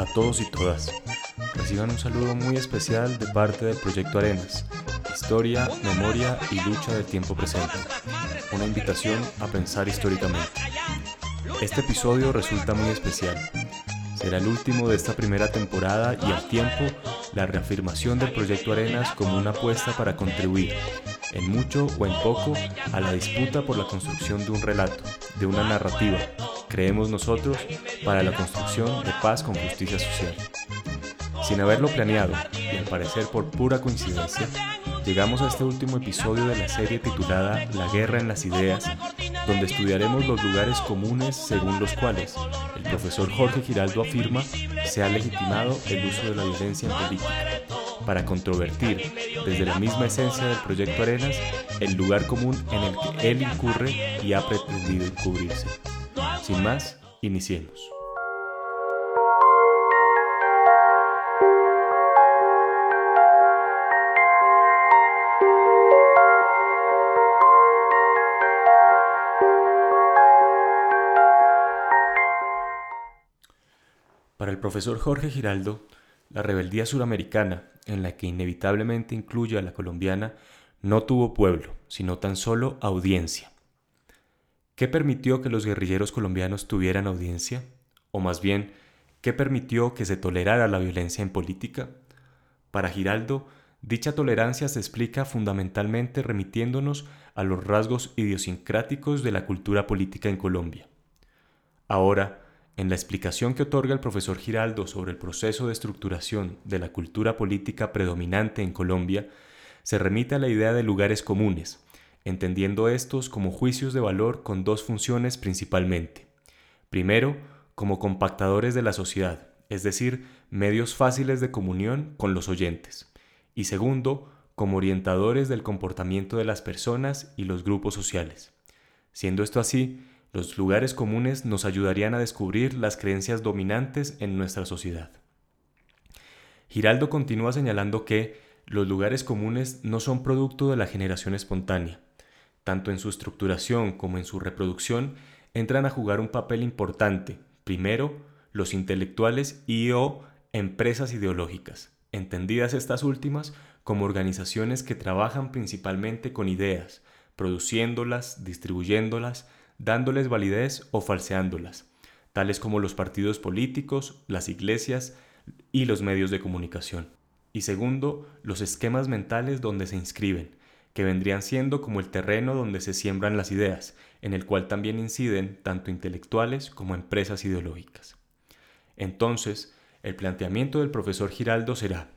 A todos y todas. Reciban un saludo muy especial de parte del Proyecto Arenas, Historia, Memoria y Lucha del Tiempo Presente. Una invitación a pensar históricamente. Este episodio resulta muy especial. Será el último de esta primera temporada y al tiempo la reafirmación del Proyecto Arenas como una apuesta para contribuir, en mucho o en poco, a la disputa por la construcción de un relato, de una narrativa, creemos nosotros, para la construcción de paz con justicia social. Sin haberlo planeado, y al parecer por pura coincidencia, llegamos a este último episodio de la serie titulada La guerra en las ideas, donde estudiaremos los lugares comunes según los cuales el profesor Jorge Giraldo afirma se ha legitimado el uso de la violencia en política, para controvertir desde la misma esencia del proyecto Arenas el lugar común en el que él incurre y ha pretendido encubrirse. Sin más, iniciemos. Para el profesor Jorge Giraldo, la rebeldía suramericana, en la que inevitablemente incluye a la colombiana, no tuvo pueblo, sino tan solo audiencia. ¿Qué permitió que los guerrilleros colombianos tuvieran audiencia? O más bien, ¿qué permitió que se tolerara la violencia en política? Para Giraldo, dicha tolerancia se explica fundamentalmente remitiéndonos a los rasgos idiosincráticos de la cultura política en Colombia. Ahora, en la explicación que otorga el profesor Giraldo sobre el proceso de estructuración de la cultura política predominante en Colombia, se remite a la idea de lugares comunes, entendiendo estos como juicios de valor con dos funciones principalmente. Primero, como compactadores de la sociedad, es decir, medios fáciles de comunión con los oyentes. Y segundo, como orientadores del comportamiento de las personas y los grupos sociales. Siendo esto así, los lugares comunes nos ayudarían a descubrir las creencias dominantes en nuestra sociedad. Giraldo continúa señalando que los lugares comunes no son producto de la generación espontánea, tanto en su estructuración como en su reproducción, entran a jugar un papel importante, primero, los intelectuales y o empresas ideológicas, entendidas estas últimas como organizaciones que trabajan principalmente con ideas, produciéndolas, distribuyéndolas, dándoles validez o falseándolas, tales como los partidos políticos, las iglesias y los medios de comunicación. Y segundo, los esquemas mentales donde se inscriben, que vendrían siendo como el terreno donde se siembran las ideas, en el cual también inciden tanto intelectuales como empresas ideológicas. Entonces, el planteamiento del profesor Giraldo será,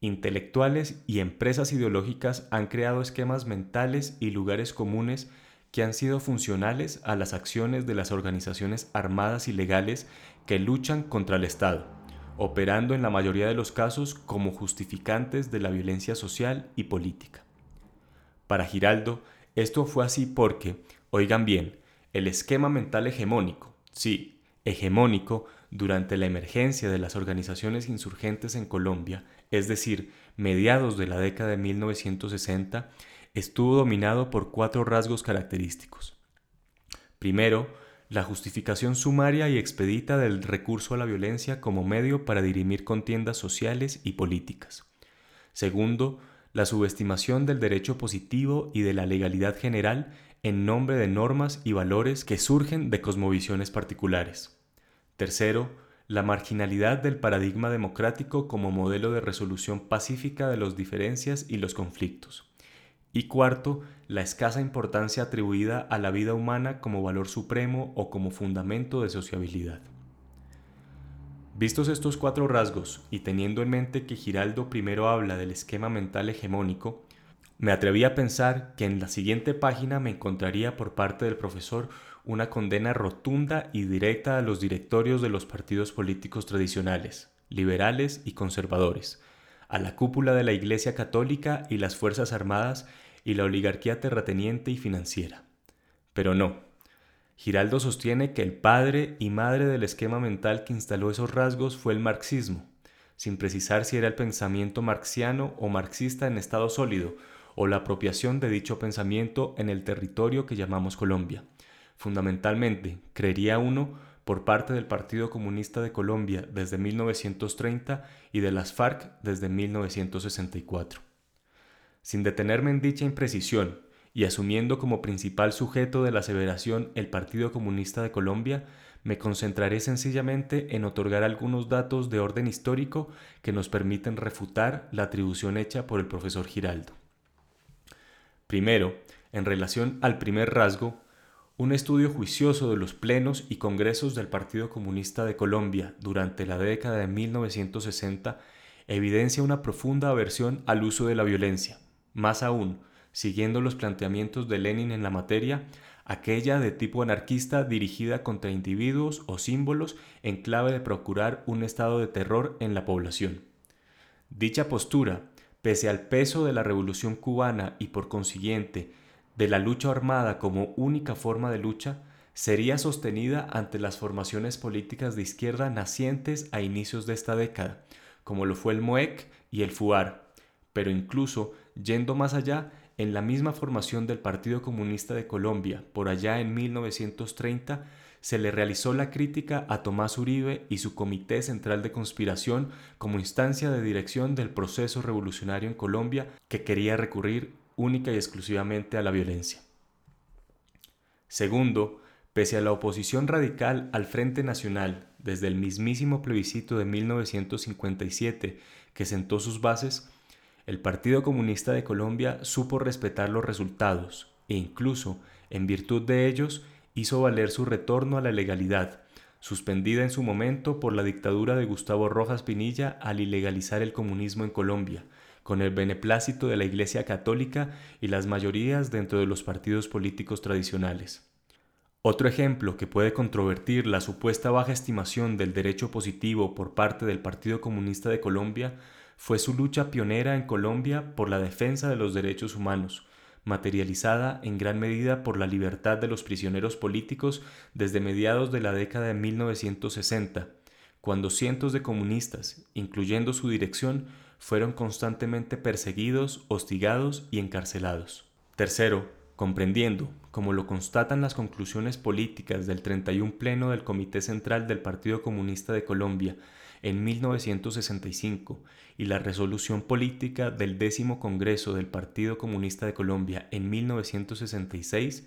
intelectuales y empresas ideológicas han creado esquemas mentales y lugares comunes que han sido funcionales a las acciones de las organizaciones armadas y legales que luchan contra el Estado, operando en la mayoría de los casos como justificantes de la violencia social y política. Para Giraldo, esto fue así porque, oigan bien, el esquema mental hegemónico, sí, hegemónico, durante la emergencia de las organizaciones insurgentes en Colombia, es decir, mediados de la década de 1960, estuvo dominado por cuatro rasgos característicos. Primero, la justificación sumaria y expedita del recurso a la violencia como medio para dirimir contiendas sociales y políticas. Segundo, la subestimación del derecho positivo y de la legalidad general en nombre de normas y valores que surgen de cosmovisiones particulares. Tercero, la marginalidad del paradigma democrático como modelo de resolución pacífica de las diferencias y los conflictos. Y cuarto, la escasa importancia atribuida a la vida humana como valor supremo o como fundamento de sociabilidad. Vistos estos cuatro rasgos y teniendo en mente que Giraldo primero habla del esquema mental hegemónico, me atreví a pensar que en la siguiente página me encontraría por parte del profesor una condena rotunda y directa a los directorios de los partidos políticos tradicionales, liberales y conservadores, a la cúpula de la Iglesia Católica y las Fuerzas Armadas y la oligarquía terrateniente y financiera. Pero no, Giraldo sostiene que el padre y madre del esquema mental que instaló esos rasgos fue el marxismo, sin precisar si era el pensamiento marxiano o marxista en estado sólido, o la apropiación de dicho pensamiento en el territorio que llamamos Colombia. Fundamentalmente, creería uno, por parte del Partido Comunista de Colombia desde 1930 y de las FARC desde 1964. Sin detenerme en dicha imprecisión y asumiendo como principal sujeto de la aseveración el Partido Comunista de Colombia, me concentraré sencillamente en otorgar algunos datos de orden histórico que nos permiten refutar la atribución hecha por el profesor Giraldo. Primero, en relación al primer rasgo, un estudio juicioso de los plenos y congresos del Partido Comunista de Colombia durante la década de 1960 evidencia una profunda aversión al uso de la violencia. Más aún, siguiendo los planteamientos de Lenin en la materia, aquella de tipo anarquista dirigida contra individuos o símbolos en clave de procurar un estado de terror en la población. Dicha postura, pese al peso de la revolución cubana y por consiguiente de la lucha armada como única forma de lucha, sería sostenida ante las formaciones políticas de izquierda nacientes a inicios de esta década, como lo fue el MOEC y el FUAR, pero incluso yendo más allá, en la misma formación del Partido Comunista de Colombia, por allá en 1930, se le realizó la crítica a Tomás Uribe y su Comité Central de Conspiración como instancia de dirección del proceso revolucionario en Colombia que quería recurrir única y exclusivamente a la violencia. Segundo, pese a la oposición radical al Frente Nacional desde el mismísimo plebiscito de 1957 que sentó sus bases, el Partido Comunista de Colombia supo respetar los resultados e incluso, en virtud de ellos, hizo valer su retorno a la legalidad, suspendida en su momento por la dictadura de Gustavo Rojas Pinilla al ilegalizar el comunismo en Colombia, con el beneplácito de la Iglesia Católica y las mayorías dentro de los partidos políticos tradicionales. Otro ejemplo que puede controvertir la supuesta baja estimación del derecho positivo por parte del Partido Comunista de Colombia fue su lucha pionera en Colombia por la defensa de los derechos humanos, materializada en gran medida por la libertad de los prisioneros políticos desde mediados de la década de 1960, cuando cientos de comunistas, incluyendo su dirección, fueron constantemente perseguidos, hostigados y encarcelados. Tercero, comprendiendo, como lo constatan las conclusiones políticas del 31 Pleno del Comité Central del Partido Comunista de Colombia en 1965 y la resolución política del décimo Congreso del Partido Comunista de Colombia en 1966,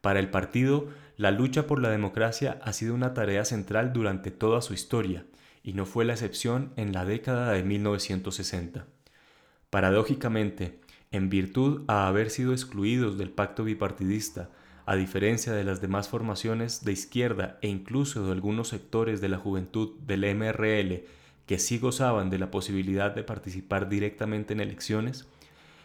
para el partido la lucha por la democracia ha sido una tarea central durante toda su historia y no fue la excepción en la década de 1960. Paradójicamente, en virtud a haber sido excluidos del pacto bipartidista, a diferencia de las demás formaciones de izquierda e incluso de algunos sectores de la juventud del MRL que sí gozaban de la posibilidad de participar directamente en elecciones,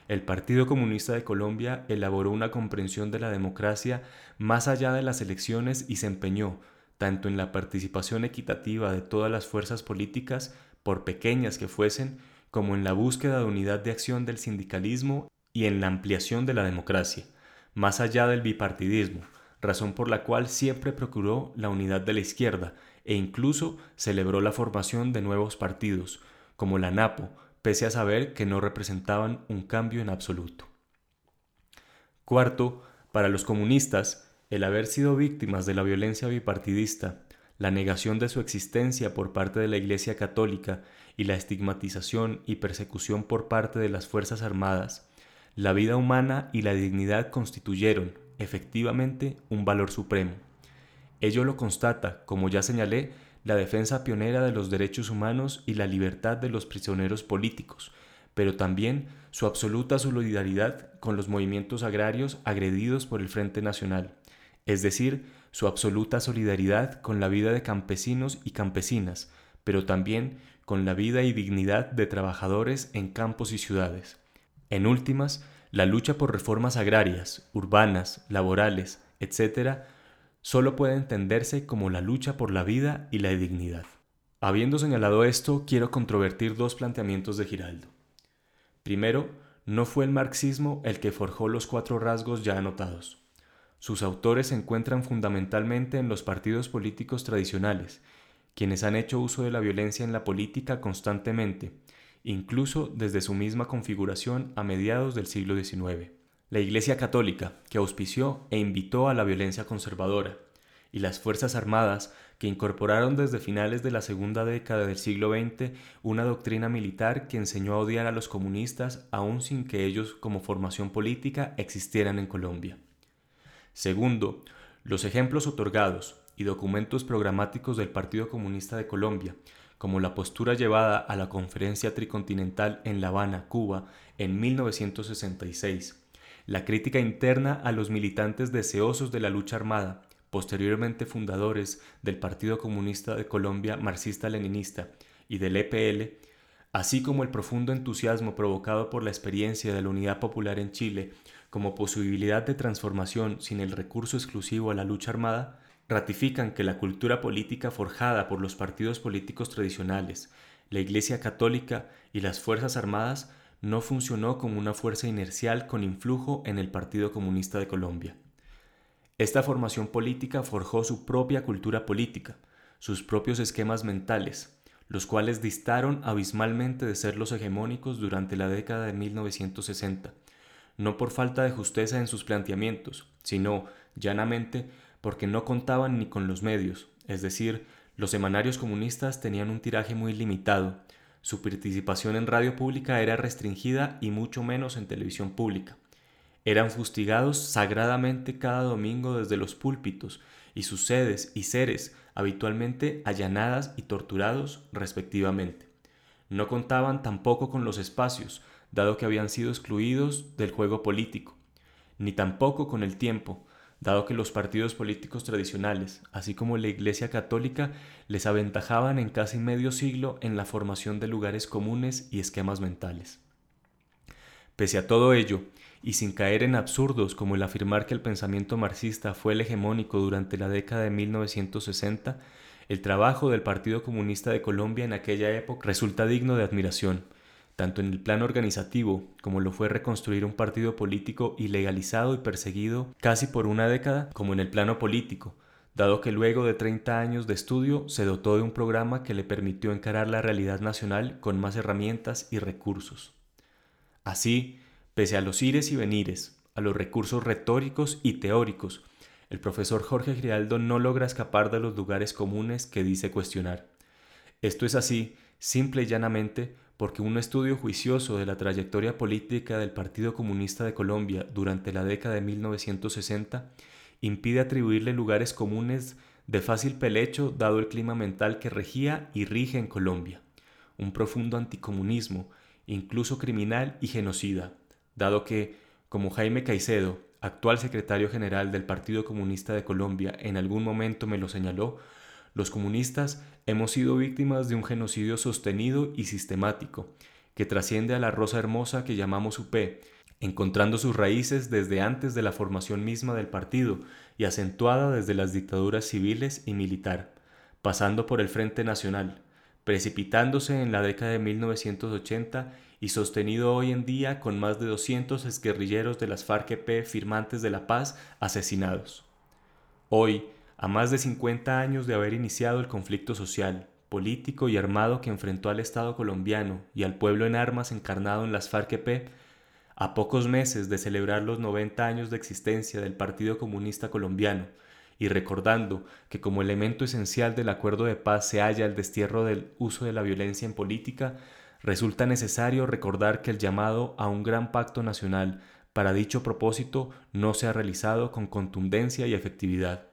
el Partido Comunista de Colombia elaboró una comprensión de la democracia más allá de las elecciones y se empeñó, tanto en la participación equitativa de todas las fuerzas políticas, por pequeñas que fuesen, como en la búsqueda de unidad de acción del sindicalismo y en la ampliación de la democracia más allá del bipartidismo, razón por la cual siempre procuró la unidad de la izquierda e incluso celebró la formación de nuevos partidos, como la NAPO, pese a saber que no representaban un cambio en absoluto. Cuarto, para los comunistas, el haber sido víctimas de la violencia bipartidista, la negación de su existencia por parte de la Iglesia Católica y la estigmatización y persecución por parte de las Fuerzas Armadas, la vida humana y la dignidad constituyeron, efectivamente, un valor supremo. Ello lo constata, como ya señalé, la defensa pionera de los derechos humanos y la libertad de los prisioneros políticos, pero también su absoluta solidaridad con los movimientos agrarios agredidos por el Frente Nacional, es decir, su absoluta solidaridad con la vida de campesinos y campesinas, pero también con la vida y dignidad de trabajadores en campos y ciudades. En últimas, la lucha por reformas agrarias, urbanas, laborales, etc., solo puede entenderse como la lucha por la vida y la dignidad. Habiendo señalado esto, quiero controvertir dos planteamientos de Giraldo. Primero, no fue el marxismo el que forjó los cuatro rasgos ya anotados. Sus autores se encuentran fundamentalmente en los partidos políticos tradicionales, quienes han hecho uso de la violencia en la política constantemente, incluso desde su misma configuración a mediados del siglo XIX. La Iglesia Católica, que auspició e invitó a la violencia conservadora, y las Fuerzas Armadas, que incorporaron desde finales de la segunda década del siglo XX una doctrina militar que enseñó a odiar a los comunistas aun sin que ellos como formación política existieran en Colombia. Segundo, los ejemplos otorgados y documentos programáticos del Partido Comunista de Colombia, como la postura llevada a la Conferencia Tricontinental en La Habana, Cuba, en 1966, la crítica interna a los militantes deseosos de la lucha armada, posteriormente fundadores del Partido Comunista de Colombia marxista-leninista y del EPL, así como el profundo entusiasmo provocado por la experiencia de la Unidad Popular en Chile como posibilidad de transformación sin el recurso exclusivo a la lucha armada, ratifican que la cultura política forjada por los partidos políticos tradicionales, la Iglesia Católica y las Fuerzas Armadas no funcionó como una fuerza inercial con influjo en el Partido Comunista de Colombia. Esta formación política forjó su propia cultura política, sus propios esquemas mentales, los cuales distaron abismalmente de ser los hegemónicos durante la década de 1960, no por falta de justeza en sus planteamientos, sino, llanamente, porque no contaban ni con los medios, es decir, los semanarios comunistas tenían un tiraje muy limitado, su participación en radio pública era restringida y mucho menos en televisión pública. Eran fustigados sagradamente cada domingo desde los púlpitos y sus sedes y seres habitualmente allanadas y torturados respectivamente. No contaban tampoco con los espacios, dado que habían sido excluidos del juego político, ni tampoco con el tiempo, dado que los partidos políticos tradicionales, así como la Iglesia Católica, les aventajaban en casi medio siglo en la formación de lugares comunes y esquemas mentales. Pese a todo ello, y sin caer en absurdos como el afirmar que el pensamiento marxista fue el hegemónico durante la década de 1960, el trabajo del Partido Comunista de Colombia en aquella época resulta digno de admiración, tanto en el plano organizativo como lo fue reconstruir un partido político ilegalizado y perseguido casi por una década, como en el plano político, dado que luego de 30 años de estudio se dotó de un programa que le permitió encarar la realidad nacional con más herramientas y recursos. Así, pese a los ires y venires, a los recursos retóricos y teóricos, el profesor Jorge Grialdo no logra escapar de los lugares comunes que dice cuestionar. Esto es así, simple y llanamente, porque un estudio juicioso de la trayectoria política del Partido Comunista de Colombia durante la década de 1960 impide atribuirle lugares comunes de fácil pelecho dado el clima mental que regía y rige en Colombia, un profundo anticomunismo, incluso criminal y genocida, dado que, como Jaime Caicedo, actual secretario general del Partido Comunista de Colombia, en algún momento me lo señaló, los comunistas hemos sido víctimas de un genocidio sostenido y sistemático, que trasciende a la rosa hermosa que llamamos UP, encontrando sus raíces desde antes de la formación misma del partido y acentuada desde las dictaduras civiles y militar, pasando por el Frente Nacional, precipitándose en la década de 1980 y sostenido hoy en día con más de 200 exguerrilleros de las FARC-EP firmantes de la paz asesinados. Hoy, a más de 50 años de haber iniciado el conflicto social, político y armado que enfrentó al Estado colombiano y al pueblo en armas encarnado en las FARC-EP, a pocos meses de celebrar los 90 años de existencia del Partido Comunista Colombiano, y recordando que como elemento esencial del acuerdo de paz se halla el destierro del uso de la violencia en política, resulta necesario recordar que el llamado a un gran pacto nacional para dicho propósito no se ha realizado con contundencia y efectividad.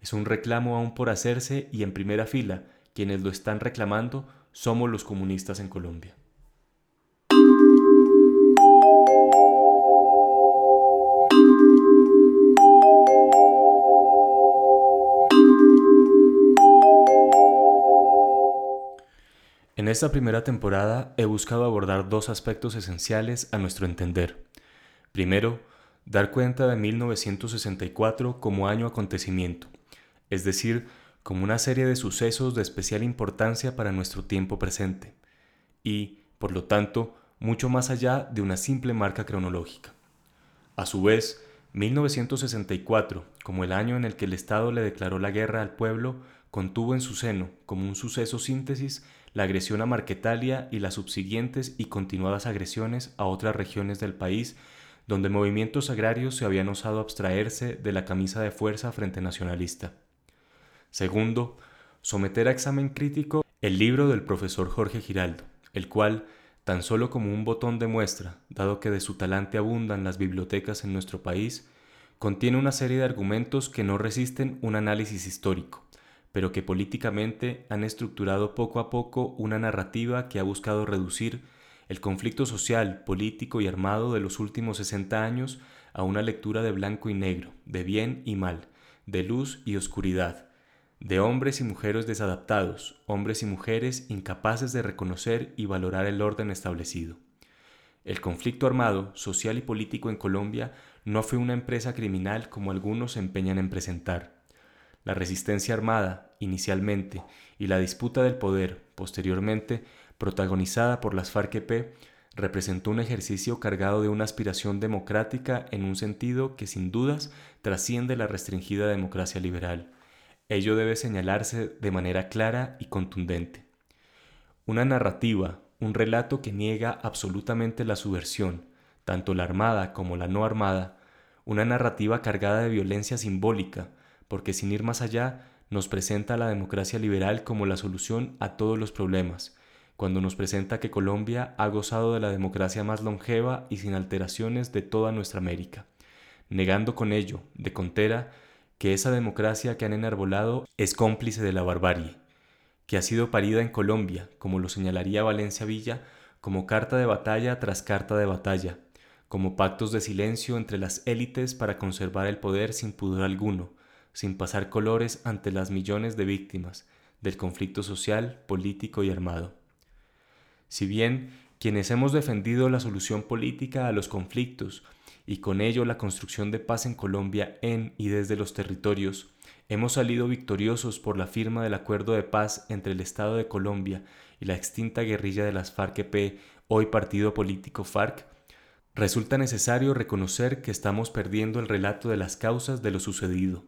Es un reclamo aún por hacerse y en primera fila, quienes lo están reclamando somos los comunistas en Colombia. En esta primera temporada he buscado abordar dos aspectos esenciales a nuestro entender. Primero, dar cuenta de 1964 como año acontecimiento, es decir, como una serie de sucesos de especial importancia para nuestro tiempo presente, y, por lo tanto, mucho más allá de una simple marca cronológica. A su vez, 1964, como el año en el que el Estado le declaró la guerra al pueblo, contuvo en su seno, como un suceso síntesis, la agresión a Marquetalia y las subsiguientes y continuadas agresiones a otras regiones del país donde movimientos agrarios se habían osado abstraerse de la camisa de fuerza frente nacionalista. Segundo, someter a examen crítico el libro del profesor Jorge Giraldo, el cual, tan solo como un botón de muestra, dado que de su talante abundan las bibliotecas en nuestro país, contiene una serie de argumentos que no resisten un análisis histórico, pero que políticamente han estructurado poco a poco una narrativa que ha buscado reducir el conflicto social, político y armado de los últimos 60 años a una lectura de blanco y negro, de bien y mal, de luz y oscuridad, de hombres y mujeres desadaptados, hombres y mujeres incapaces de reconocer y valorar el orden establecido. El conflicto armado, social y político en Colombia no fue una empresa criminal como algunos se empeñan en presentar. La resistencia armada, inicialmente, y la disputa del poder, posteriormente, protagonizada por las FARC-EP, representó un ejercicio cargado de una aspiración democrática en un sentido que sin dudas trasciende la restringida democracia liberal Ello debe señalarse de manera clara y contundente. Una narrativa, un relato que niega absolutamente la subversión, tanto la armada como la no armada, una narrativa cargada de violencia simbólica, porque sin ir más allá, nos presenta la democracia liberal como la solución a todos los problemas, cuando nos presenta que Colombia ha gozado de la democracia más longeva y sin alteraciones de toda nuestra América, negando con ello, de contera, que esa democracia que han enarbolado es cómplice de la barbarie, que ha sido parida en Colombia, como lo señalaría Valencia Villa, como carta de batalla tras carta de batalla, como pactos de silencio entre las élites para conservar el poder sin pudor alguno, sin pasar colores ante las millones de víctimas del conflicto social, político y armado. Si bien quienes hemos defendido la solución política a los conflictos y con ello la construcción de paz en Colombia en y desde los territorios, hemos salido victoriosos por la firma del acuerdo de paz entre el Estado de Colombia y la extinta guerrilla de las FARC-EP, hoy partido político FARC, resulta necesario reconocer que estamos perdiendo el relato de las causas de lo sucedido,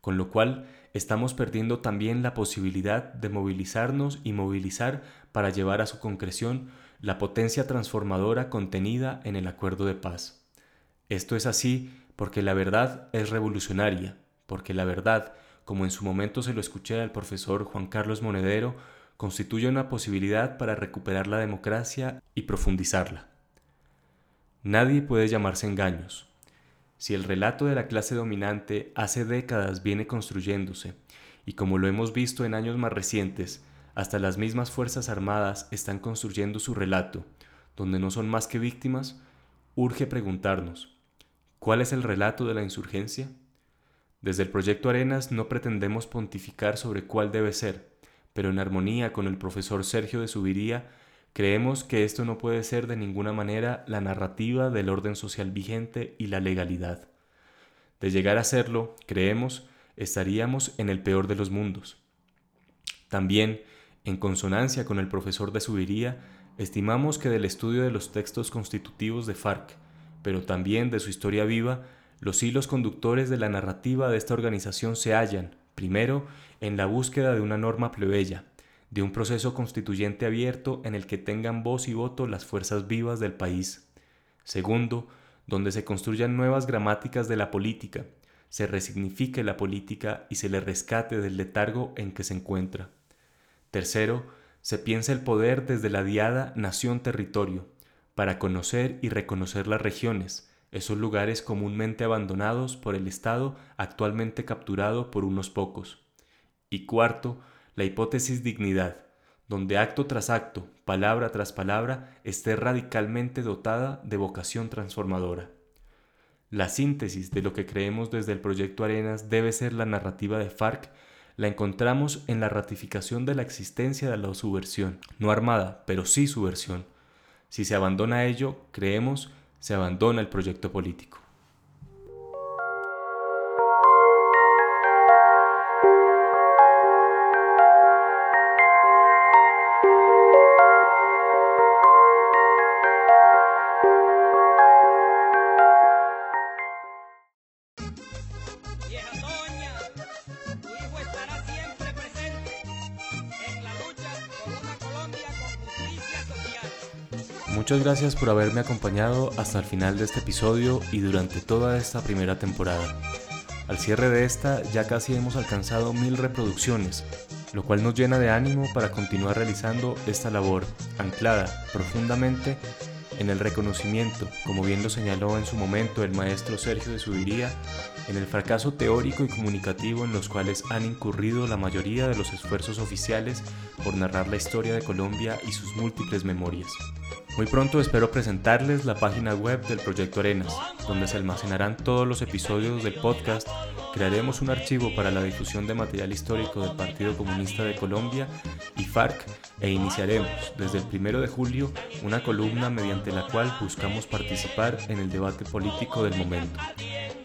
con lo cual estamos perdiendo también la posibilidad de movilizarnos y movilizar para llevar a su concreción la potencia transformadora contenida en el acuerdo de paz. Esto es así porque la verdad es revolucionaria, porque la verdad, como en su momento se lo escuché al profesor Juan Carlos Monedero, constituye una posibilidad para recuperar la democracia y profundizarla. Nadie puede llamarse engaños. Si el relato de la clase dominante hace décadas viene construyéndose, y como lo hemos visto en años más recientes, hasta las mismas Fuerzas Armadas están construyendo su relato, donde no son más que víctimas, urge preguntarnos, ¿Cuál es el relato de la insurgencia? Desde el proyecto Arenas no pretendemos pontificar sobre cuál debe ser, pero en armonía con el profesor Sergio de Subiría, creemos que esto no puede ser de ninguna manera la narrativa del orden social vigente y la legalidad. De llegar a serlo, creemos, estaríamos en el peor de los mundos. También, en consonancia con el profesor de Subiría, estimamos que del estudio de los textos constitutivos de FARC, pero también de su historia viva, los hilos conductores de la narrativa de esta organización se hallan, primero, en la búsqueda de una norma plebeya, de un proceso constituyente abierto en el que tengan voz y voto las fuerzas vivas del país. Segundo, donde se construyan nuevas gramáticas de la política, se resignifique la política y se le rescate del letargo en que se encuentra. Tercero, se piensa el poder desde la diada nación-territorio, para conocer y reconocer las regiones, esos lugares comúnmente abandonados por el Estado actualmente capturado por unos pocos. Y cuarto, la hipótesis dignidad, donde acto tras acto, palabra tras palabra, esté radicalmente dotada de vocación transformadora. La síntesis de lo que creemos desde el proyecto Arenas debe ser la narrativa de FARC, la encontramos en la ratificación de la existencia de la subversión, no armada, pero sí subversión, si se abandona ello, creemos, se abandona el proyecto político. Muchas gracias por haberme acompañado hasta el final de este episodio y durante toda esta primera temporada. Al cierre de esta ya casi hemos alcanzado mil reproducciones lo cual nos llena de ánimo para continuar realizando esta labor, anclada profundamente en el reconocimiento, como bien lo señaló en su momento el maestro Sergio de Subiría, en el fracaso teórico y comunicativo en los cuales han incurrido la mayoría de los esfuerzos oficiales por narrar la historia de Colombia y sus múltiples memorias. Muy pronto espero presentarles la página web del Proyecto Arenas, donde se almacenarán todos los episodios del podcast, crearemos un archivo para la difusión de material histórico del Partido Comunista de Colombia y FARC e iniciaremos desde el primero de julio una columna mediante la cual buscamos participar en el debate político del momento.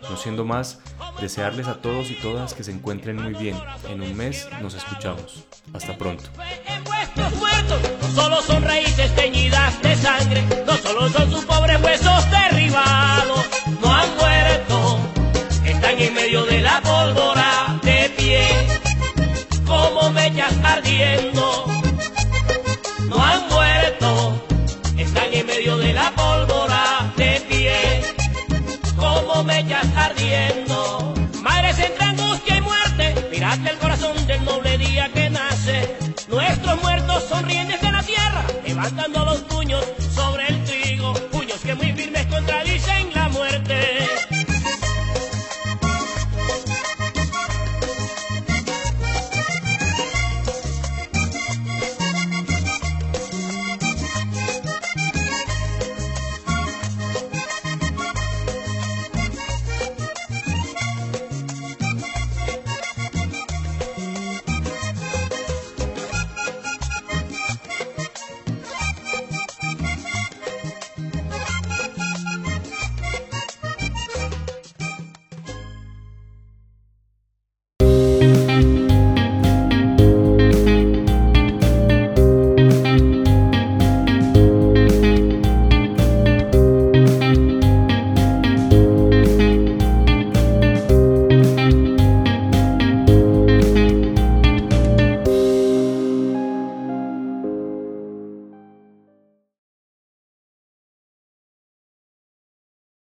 No siendo más, desearles a todos y todas que se encuentren muy bien. En un mes nos escuchamos. Hasta pronto. No solo son raíces teñidas de sangre, no solo son sus pobres huesos derribados, no han muerto, están en medio de la